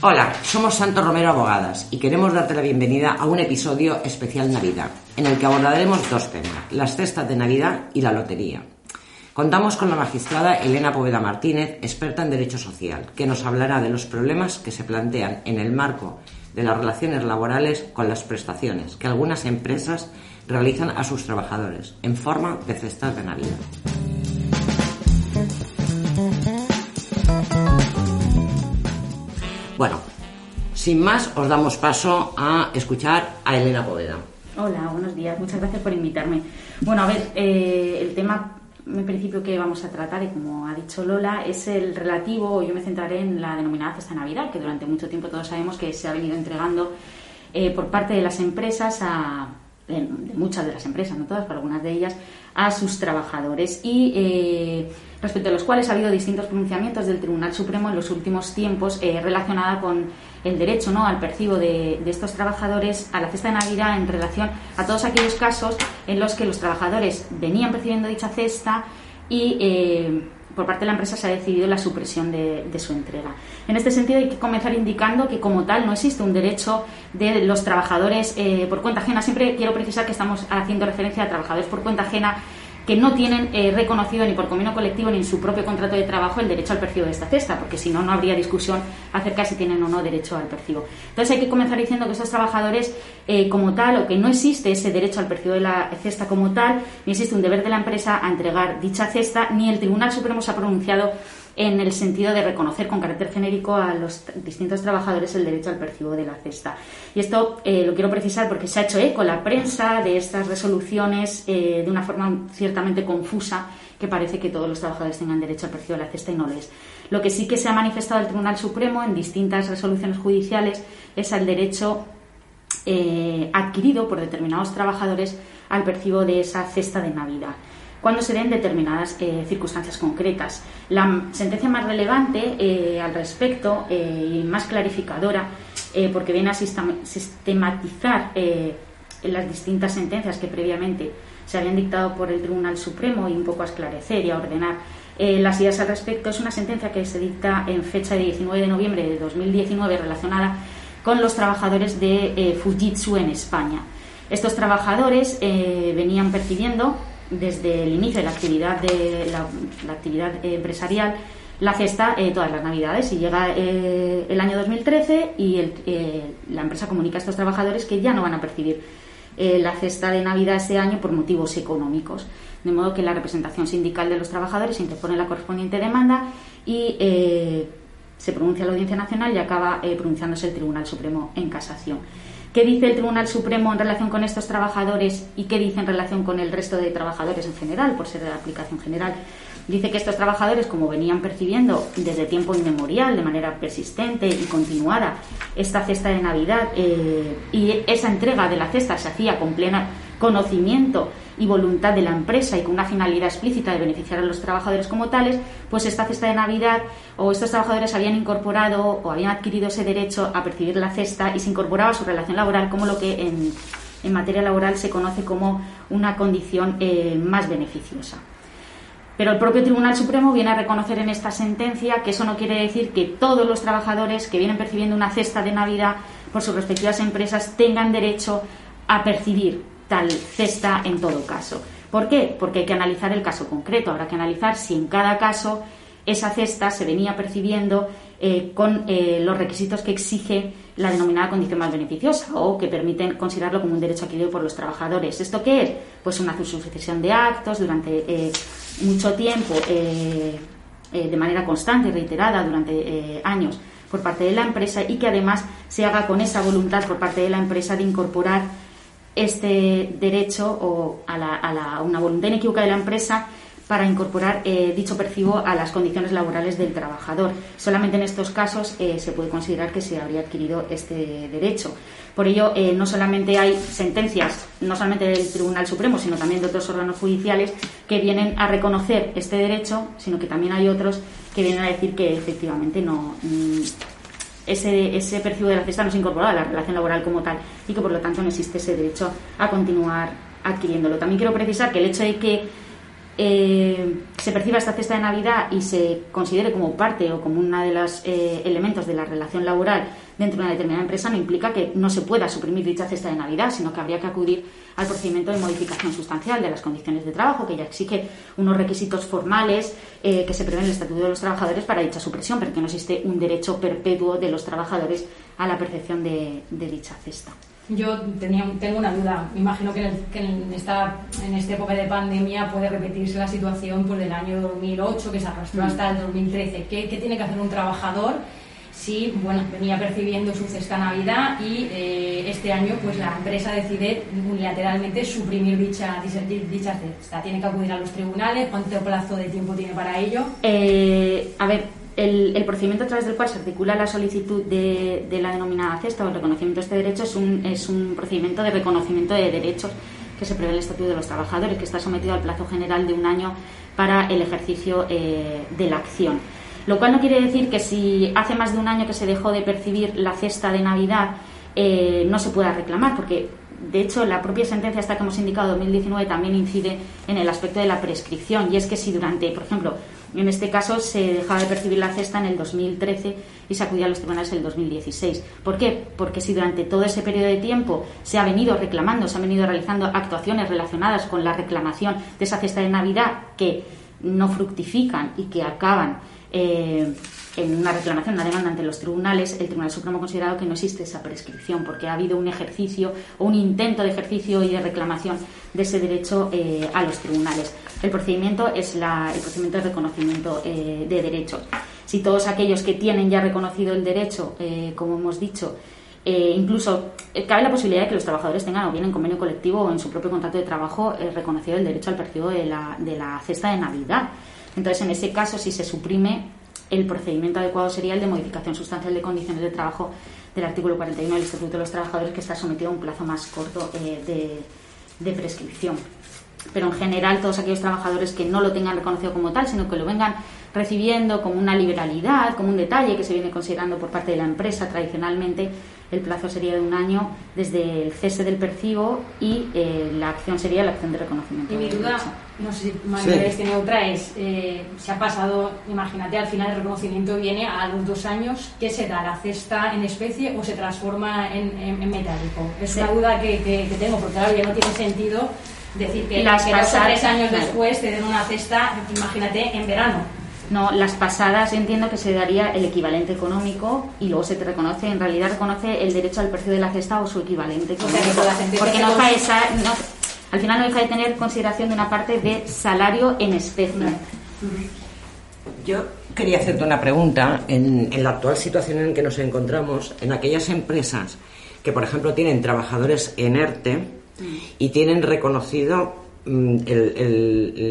Hola, somos Santo Romero Abogadas y queremos darte la bienvenida a un episodio especial Navidad, en el que abordaremos dos temas, las cestas de Navidad y la lotería. Contamos con la magistrada Elena Poveda Martínez, experta en Derecho Social, que nos hablará de los problemas que se plantean en el marco de las relaciones laborales con las prestaciones que algunas empresas realizan a sus trabajadores en forma de cestas de Navidad. Bueno, sin más, os damos paso a escuchar a Elena Poveda. Hola, buenos días. Muchas gracias por invitarme. Bueno, a ver, eh, el tema en principio que vamos a tratar, y como ha dicho Lola, es el relativo, yo me centraré en la denominada cesta Navidad, que durante mucho tiempo todos sabemos que se ha venido entregando eh, por parte de las empresas a de, muchas de las empresas, no todas, pero algunas de ellas, a sus trabajadores y eh, respecto a los cuales ha habido distintos pronunciamientos del Tribunal Supremo en los últimos tiempos eh, relacionada con el derecho ¿no? al percibo de, de, estos trabajadores a la cesta de Navidad en relación a todos aquellos casos en los que los trabajadores venían percibiendo dicha cesta y eh, por parte de la empresa se ha decidido la supresión de, su entrega. En este sentido, hay que comenzar indicando que, como tal, no existe un derecho de los trabajadores eh, por cuenta ajena. Siempre quiero precisar que estamos haciendo referencia a trabajadores por cuenta ajena que no tienen eh, reconocido ni por convenio colectivo ni en su propio contrato de trabajo el derecho al percibo de esta cesta, porque si no, no habría discusión acerca de si tienen o no derecho al percibo. Entonces hay que comenzar diciendo que estos trabajadores, eh, como tal, o que no existe ese derecho al percibo de la cesta como tal, ni existe un deber de la empresa a entregar dicha cesta, ni el Tribunal Supremo se ha pronunciado en el sentido de reconocer con carácter genérico a los distintos trabajadores el derecho al percibo de la cesta. Y esto eh, lo quiero precisar porque se ha hecho eco la prensa de estas resoluciones eh, de una forma ciertamente confusa que parece que todos los trabajadores tengan derecho al percibo de la cesta y no lo es. Lo que sí que se ha manifestado el Tribunal Supremo en distintas resoluciones judiciales es al derecho eh, adquirido por determinados trabajadores al percibo de esa cesta de Navidad cuando se den determinadas eh, circunstancias concretas. La sentencia más relevante eh, al respecto eh, y más clarificadora, porque viene a sistematizar las distintas sentencias que previamente se habían dictado por el Tribunal Supremo y un poco a esclarecer y a ordenar las ideas al respecto, es una sentencia que se dicta en fecha de 19 de noviembre de 2019 relacionada con los trabajadores de Fujitsu en España. Estos trabajadores venían percibiendo desde el inicio de la actividad, de la, actividad empresarial la cesta eh, todas las navidades. Y llega eh, el año 2013 y eh, la empresa comunica a estos trabajadores que ya no van a percibir la cesta de navidad ese año por motivos económicos. De modo que la representación sindical de los trabajadores interpone la correspondiente demanda y se pronuncia la Audiencia Nacional y acaba pronunciándose el Tribunal Supremo en casación ¿Qué dice el Tribunal Supremo en relación con estos trabajadores y qué dice en relación con el resto de trabajadores en general, por ser de aplicación general? Dice que estos trabajadores, como venían percibiendo desde tiempo inmemorial, de manera persistente y continuada, esta cesta de Navidad eh, y esa entrega de la cesta se hacía con pleno conocimiento y voluntad de la empresa y con una finalidad explícita de beneficiar a los trabajadores como tales, pues esta cesta de Navidad o estos trabajadores habían incorporado o habían adquirido ese derecho a percibir la cesta y se incorporaba a su relación laboral como lo que en, materia laboral se conoce como una condición eh, más beneficiosa. Pero el propio Tribunal Supremo viene a reconocer en esta sentencia que eso no quiere decir que todos los trabajadores que vienen percibiendo una cesta de Navidad por sus respectivas empresas tengan derecho a percibir tal cesta en todo caso. ¿Por qué? Porque hay que analizar el caso concreto. Habrá que analizar si en cada caso esa cesta se venía percibiendo eh, con eh, los requisitos que exige la denominada condición más beneficiosa o que permiten considerarlo como un derecho adquirido por los trabajadores. ¿Esto qué es? Pues una sucesión de actos durante eh, mucho tiempo, de manera constante y reiterada durante años por parte de la empresa y que además se haga con esa voluntad por parte de la empresa de incorporar este derecho o a, la, una voluntad inequívoca de la empresa para incorporar eh, dicho percibo a las condiciones laborales del trabajador. Solamente en estos casos eh, se puede considerar que se habría adquirido este derecho. Por ello, eh, no solamente hay sentencias, no solamente del Tribunal Supremo, sino también de otros órganos judiciales que vienen a reconocer este derecho, sino que también hay otros que vienen a decir que efectivamente no, mm, ese, ese percibo de la cesta no se incorporado a la relación laboral como tal y que por lo tanto no existe ese derecho a continuar adquiriéndolo. También quiero precisar que el hecho de que eh, se perciba esta cesta de Navidad y se considere como parte o como uno de los eh, elementos de la relación laboral dentro de una determinada empresa no implica que no se pueda suprimir dicha cesta de Navidad, sino que habría que acudir al procedimiento de modificación sustancial de las condiciones de trabajo, que ya exige unos requisitos formales eh, que se prevén en el Estatuto de los Trabajadores para dicha supresión, porque no existe un derecho perpetuo de los trabajadores a la percepción de dicha cesta. Yo tenía, tengo una duda. Me imagino que, en, esta, en esta época de pandemia puede repetirse la situación pues, del año 2008 que se arrastró mm. hasta el 2013. ¿Qué, ¿Qué, tiene que hacer un trabajador si bueno, venía percibiendo su cesta Navidad y eh, este año pues la empresa decide unilateralmente suprimir dicha, dicha, cesta? ¿Tiene que acudir a los tribunales? ¿Cuánto plazo de tiempo tiene para ello? Eh, a ver, el, procedimiento a través del cual se articula la solicitud de, la denominada cesta o el reconocimiento de este derecho es un, es un procedimiento de reconocimiento de derechos que se prevé en el Estatuto de los Trabajadores, que está sometido al plazo general de un año para el ejercicio eh, de la acción. Lo cual no quiere decir que si hace más de un año que se dejó de percibir la cesta de Navidad eh, no se pueda reclamar, porque de hecho la propia sentencia esta que hemos indicado 2019 también incide en el aspecto de la prescripción y es que si durante, por ejemplo, en este caso se dejaba de percibir la cesta en el 2013 y se acudía a los tribunales en el 2016. ¿Por qué? Porque si durante todo ese periodo de tiempo se ha venido reclamando, se han venido realizando actuaciones relacionadas con la reclamación de esa cesta de Navidad que no fructifican y que acaban eh, en una reclamación, una demanda ante los tribunales, el Tribunal Supremo ha considerado que no existe esa prescripción porque ha habido un ejercicio o un intento de ejercicio y de reclamación de ese derecho eh, a los tribunales. El procedimiento es el procedimiento de reconocimiento eh, de derechos. Si todos aquellos que tienen ya reconocido el derecho, eh, como hemos dicho, incluso cabe la posibilidad de que los trabajadores tengan o bien en convenio colectivo o en su propio contrato de trabajo reconocido el derecho al percibo de la, de la cesta de Navidad. Entonces, en ese caso, si se suprime el procedimiento adecuado sería el de modificación sustancial de condiciones de trabajo del artículo 41 del Estatuto de los Trabajadores, que está sometido a un plazo más corto eh, de, prescripción. Pero en general, todos aquellos trabajadores que no lo tengan reconocido como tal, sino que lo vengan recibiendo como una liberalidad, como un detalle que se viene considerando por parte de la empresa tradicionalmente, el plazo sería de un año desde el cese del percibo y eh, la acción sería la acción de reconocimiento. Y mi duda, no sé si María tiene otra, es, eh, se ha pasado, imagínate, al final el reconocimiento viene a los dos años, ¿qué se da? ¿La cesta en especie o se transforma en, en, metálico? Es una duda que, que, tengo, porque claro, ya no tiene sentido decir que, Las que dos o tres años después te den una cesta, imagínate, en verano. No, las pasadas entiendo que se daría el equivalente económico y luego se te reconoce, en realidad reconoce el derecho al precio de la cesta o su equivalente económico. porque no al final no deja de tener consideración de una parte de salario en especie. Yo quería hacerte una pregunta. En, en la actual situación en que nos encontramos, en aquellas empresas que, por ejemplo, tienen trabajadores en ERTE y tienen reconocido Mm,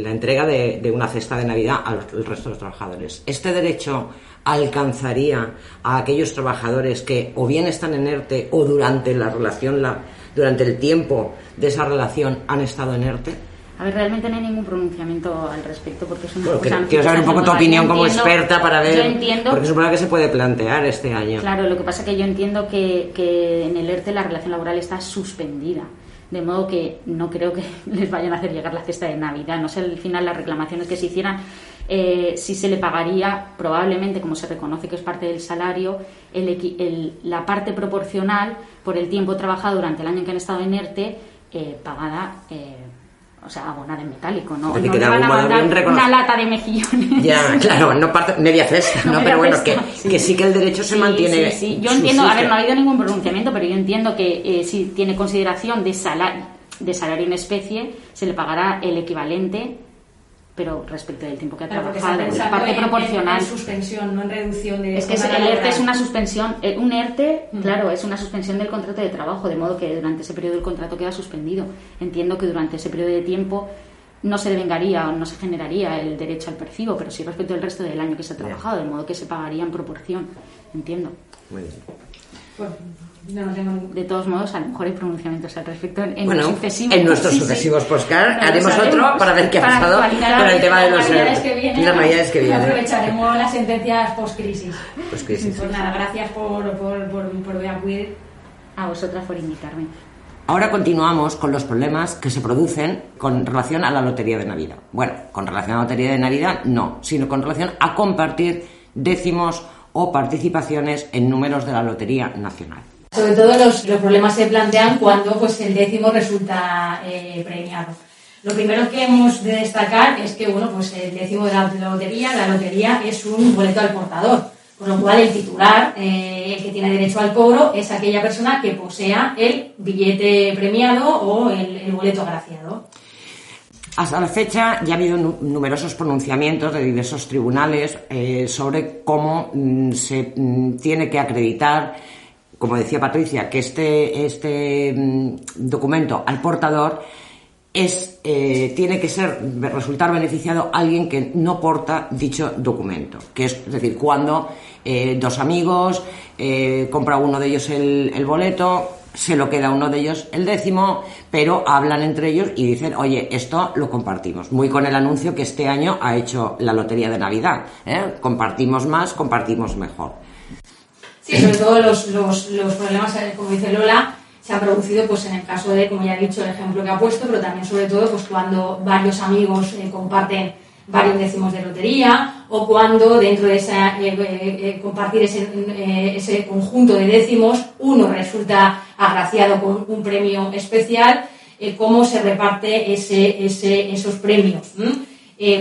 la entrega de, una cesta de Navidad al resto de los trabajadores. Este derecho alcanzaría a aquellos trabajadores que o bien están en ERTE o durante la relación, la, durante el tiempo de esa relación han estado en ERTE. A ver, realmente no hay ningún pronunciamiento al respecto porque es una cosa Quiero saber un poco tu opinión como experta para ver. Yo entiendo, porque supongo que se puede plantear este año. Claro, lo que pasa es que yo entiendo que, que en el ERTE la relación laboral está suspendida de modo que no creo que les vayan a hacer llegar la cesta de Navidad. No sé al final las reclamaciones que se hicieran, eh, si se le pagaría, probablemente, como se reconoce que es parte del salario, la parte proporcional por el tiempo trabajado durante el año en que han estado en ERTE, eh, pagada. Eh, o sea, abonada en metálico, ¿no? no van a mandar una lata de mejillones. Ya, claro, no parte, media cesta, ¿no? pero bueno, que, sí. que, sí que el derecho se mantiene. Sí, sí. Yo entiendo, a ver, no ha habido ningún pronunciamiento, pero yo entiendo que eh, si tiene consideración de salario, de salario en especie, se le pagará el equivalente pero respecto del tiempo que ha trabajado, es parte proporcional. En, suspensión, no en reducción de. Es que el ERTE es una suspensión, eh, un ERTE, mm. claro, es una suspensión del contrato de trabajo, de modo que durante ese periodo el contrato queda suspendido. Entiendo que durante ese periodo de tiempo no se devengaría o no se generaría el derecho al percibo, pero sí respecto al resto del año que se ha trabajado, de modo que se pagaría en proporción. Entiendo. Muy bien. Pues, de todos modos, a lo mejor hay pronunciamientos al respecto en, bueno, sucesivos. En nuestros sucesivos sí, haremos otro para ver qué ha pasado con el tema de los navidades que vienen. Navidades que vienen. Aprovecharemos las sentencias post-crisis. Pues nada, gracias por, por, por, por acudir. A vosotras por invitarme. Ahora continuamos con los problemas que se producen con relación a la Lotería de Navidad. Bueno, con relación a la Lotería de Navidad no, sino con relación a compartir décimos o participaciones en números de la Lotería Nacional. Sobre todo los, problemas se plantean cuando pues, el décimo resulta eh, premiado. Lo primero que hemos de destacar es que bueno, pues el décimo de la lotería, la lotería es un boleto al portador, con lo cual el titular, eh, el que tiene derecho al cobro, es aquella persona que posea el billete premiado o el, boleto agraciado. Hasta la fecha ya ha habido numerosos pronunciamientos de diversos tribunales eh, sobre cómo mm, se mm, tiene que acreditar, como decía Patricia, que este, este mm, documento al portador es, eh, tiene que ser, resultar beneficiado alguien que no porta dicho documento. Que es, decir, cuando eh, dos amigos eh, compra uno de ellos el, el, boleto, se lo queda uno de ellos el décimo, pero hablan entre ellos y dicen, oye, esto lo compartimos. Muy con el anuncio que este año ha hecho la Lotería de Navidad. Compartimos más, compartimos mejor. Sí, sobre todo los, los, los problemas, como dice Lola, se ha producido pues en el caso de, como ya he dicho, el ejemplo que ha puesto, pero también sobre todo pues cuando varios amigos eh, comparten varios décimos de lotería o cuando dentro de esa, eh, eh, compartir ese, ese, conjunto de décimos uno resulta agraciado con un premio especial, cómo se reparte ese, ese, esos premios.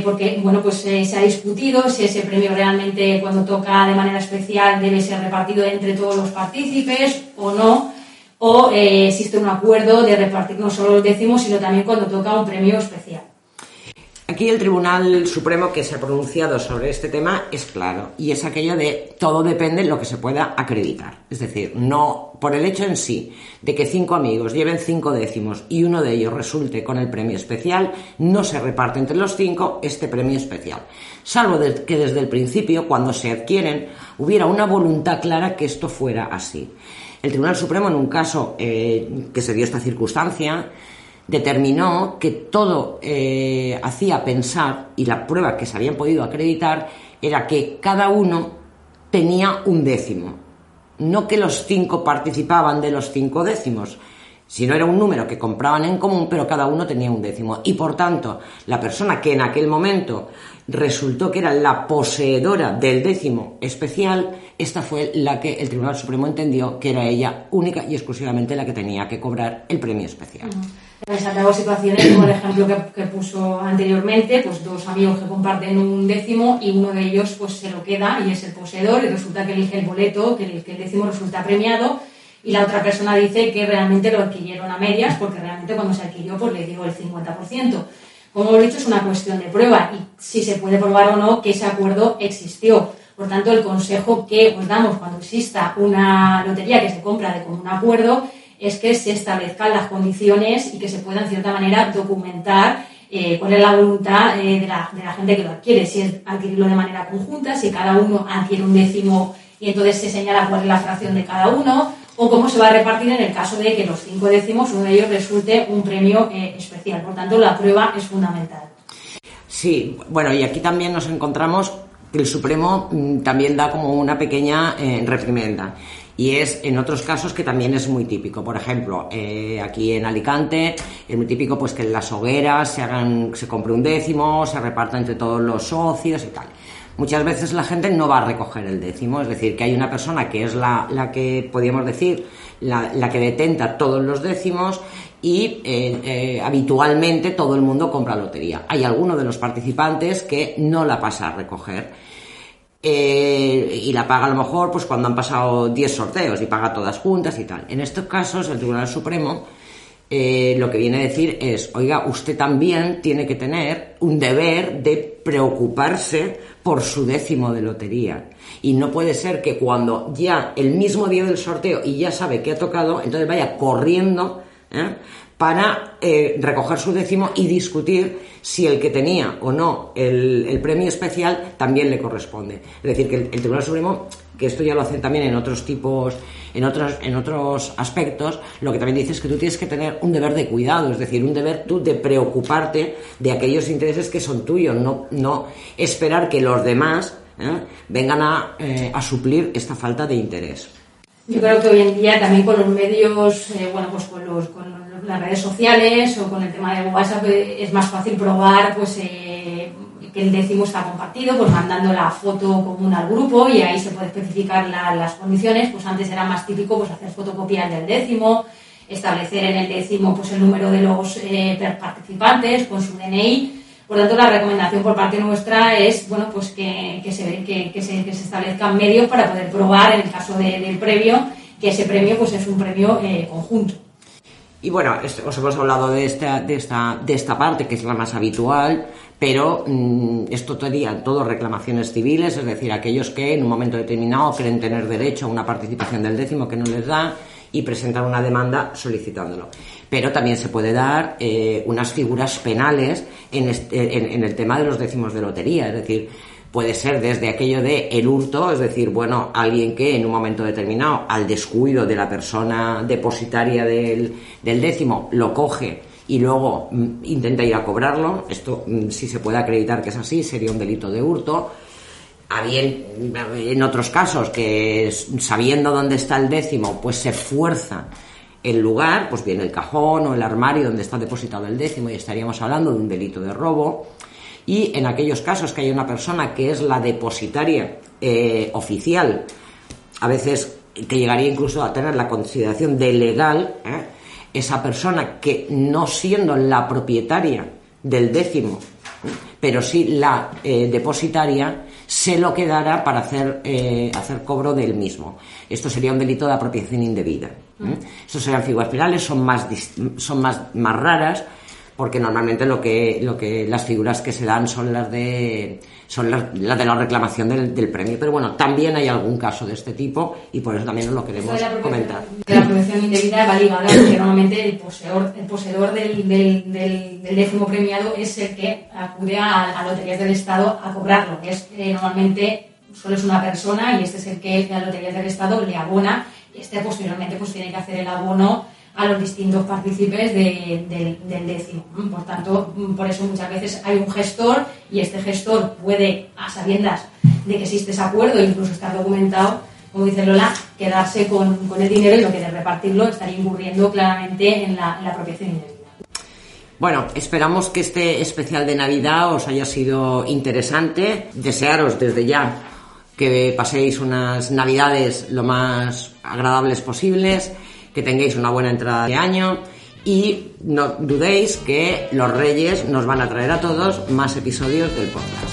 Porque bueno pues se ha discutido si ese premio realmente cuando toca de manera especial debe ser repartido entre todos los partícipes o no o eh, existe un acuerdo de repartir no solo los décimos, sino también cuando toca un premio especial. Aquí el Tribunal Supremo que se ha pronunciado sobre este tema es claro y es aquello de todo depende de lo que se pueda acreditar. Es decir, no por el hecho en sí de que cinco amigos lleven cinco décimos y uno de ellos resulte con el premio especial, no se reparte entre los cinco este premio especial. Salvo que desde el principio, cuando se adquieren, hubiera una voluntad clara que esto fuera así. El Tribunal Supremo, en un caso eh, que se dio esta circunstancia, determinó que todo eh, hacía pensar, y la prueba que se habían podido acreditar, era que cada uno tenía un décimo. No que los cinco participaban de los cinco décimos, sino era un número que compraban en común, pero cada uno tenía un décimo. Y por tanto, la persona que en aquel momento resultó que era la poseedora del décimo especial, esta fue la que el Tribunal Supremo entendió que era ella única y exclusivamente la que tenía que cobrar el premio especial. Uh situaciones como el ejemplo que, puso anteriormente, pues dos amigos que comparten un décimo y uno de ellos pues se lo queda y es el poseedor y resulta que elige el boleto, que el, que décimo resulta premiado y la otra persona dice que realmente lo adquirieron a medias porque realmente cuando se adquirió pues le dio el 50% como hemos dicho, es una cuestión de prueba y si se puede probar o no que ese acuerdo existió. Por tanto, el consejo que os damos cuando exista una lotería que se compra de común acuerdo es que se establezcan las condiciones y que se pueda, en cierta manera, documentar eh, cuál es la voluntad eh, de, la, de, la, gente que lo adquiere, si es adquirirlo de manera conjunta, si cada uno adquiere un décimo y entonces se señala cuál es la fracción de cada uno, o cómo se va a repartir en el caso de que los cinco décimos, uno de ellos resulte un premio eh, especial. Por tanto, la prueba es fundamental. Sí, bueno, y aquí también nos encontramos que el Supremo mm, también da como una pequeña eh, reprimenda. Y es en otros casos que también es muy típico. Por ejemplo, eh, aquí en Alicante es muy típico pues que en las hogueras se hagan, se compre un décimo, se reparta entre todos los socios y tal muchas veces la gente no va a recoger el décimo, es decir, que hay una persona que es la, la que, podríamos decir, la, la, que detenta todos los décimos y eh, eh, habitualmente todo el mundo compra lotería. Hay alguno de los participantes que no la pasa a recoger. Eh, y la paga a lo mejor pues cuando han pasado 10 sorteos y paga todas juntas y tal. En estos casos el Tribunal Supremo lo que viene a decir es, oiga, usted también tiene que tener un deber de preocuparse por su décimo de lotería. Y no puede ser que cuando ya el mismo día del sorteo y ya sabe que ha tocado, entonces vaya corriendo ¿eh? Para eh, recoger su décimo y discutir si el que tenía o no el, premio especial también le corresponde. Es decir, que el, Tribunal Supremo, que esto ya lo hacen también en otros tipos, en otros, en otros aspectos, lo que también dice es que tú tienes que tener un deber de cuidado, es decir, un deber tú de preocuparte de aquellos intereses que son tuyos, no, no esperar que los demás ¿eh? vengan a, eh, a suplir esta falta de interés. Yo creo que hoy en día también con los medios, eh, bueno, pues con, los, con las redes sociales o con el tema de WhatsApp eh, es más fácil probar pues eh, que el décimo está compartido, pues mandando la foto común al grupo y ahí se puede especificar las condiciones. Pues antes era más típico pues hacer fotocopias del décimo, establecer en el décimo pues el número de los participantes con su DNI por tanto, la recomendación por parte nuestra es bueno, pues que, se, que, se, establezcan medios para poder probar, en el caso del premio, que ese premio pues, es un premio eh, conjunto. Y bueno, os hemos hablado de esta, de, esta, de esta parte, que es la más habitual, pero mm, esto sería todo reclamaciones civiles, es decir, aquellos que en un momento determinado creen tener derecho a una participación del décimo que no les da y presentar una demanda solicitándolo. Pero también se puede dar eh, unas figuras penales en, en, el tema de los décimos de lotería, es decir, puede ser desde aquello de el hurto, es decir, bueno, alguien que en un momento determinado, al descuido de la persona depositaria del, del décimo, lo coge y luego mm, intenta ir a cobrarlo, esto mm, si se puede acreditar que es así, sería un delito de hurto bien, en otros casos que sabiendo dónde está el décimo, pues se fuerza el lugar, pues bien el cajón o el armario donde está depositado el décimo y estaríamos hablando de un delito de robo. Y en aquellos casos que hay una persona que es la depositaria eh, oficial, a veces que llegaría incluso a tener la consideración de legal, ¿eh? esa persona que no siendo la propietaria del décimo, pero sí la eh, depositaria, se lo quedara para hacer, hacer cobro del mismo. Esto sería un delito de apropiación indebida. Estos serían figuras penales, son más, son más, más raras, porque normalmente lo que, lo que las figuras que se dan son las de son las, de la reclamación del, premio. Pero bueno, también hay algún caso de este tipo y por eso también lo queremos comentar. la apropiación indebida va ligada porque normalmente el poseedor, el poseedor del, del, del, décimo premiado es el que acude a, a loterías del Estado a cobrarlo, que es eh, normalmente solo es una persona y este es el que a loterías del Estado le abona y este posteriormente pues tiene que hacer el abono a los distintos partícipes del décimo. Por tanto, por eso muchas veces hay un gestor y este gestor puede, a sabiendas de que existe ese acuerdo, incluso estar documentado, como dice Lola, quedarse con, el dinero y lo que de repartirlo estaría incurriendo claramente en la, en la apropiación indebida. Bueno, esperamos que este especial de Navidad os haya sido interesante. Desearos desde ya que paséis unas Navidades lo más agradables posibles que tengáis una buena entrada de año y no dudéis que los Reyes nos van a traer a todos más episodios del podcast.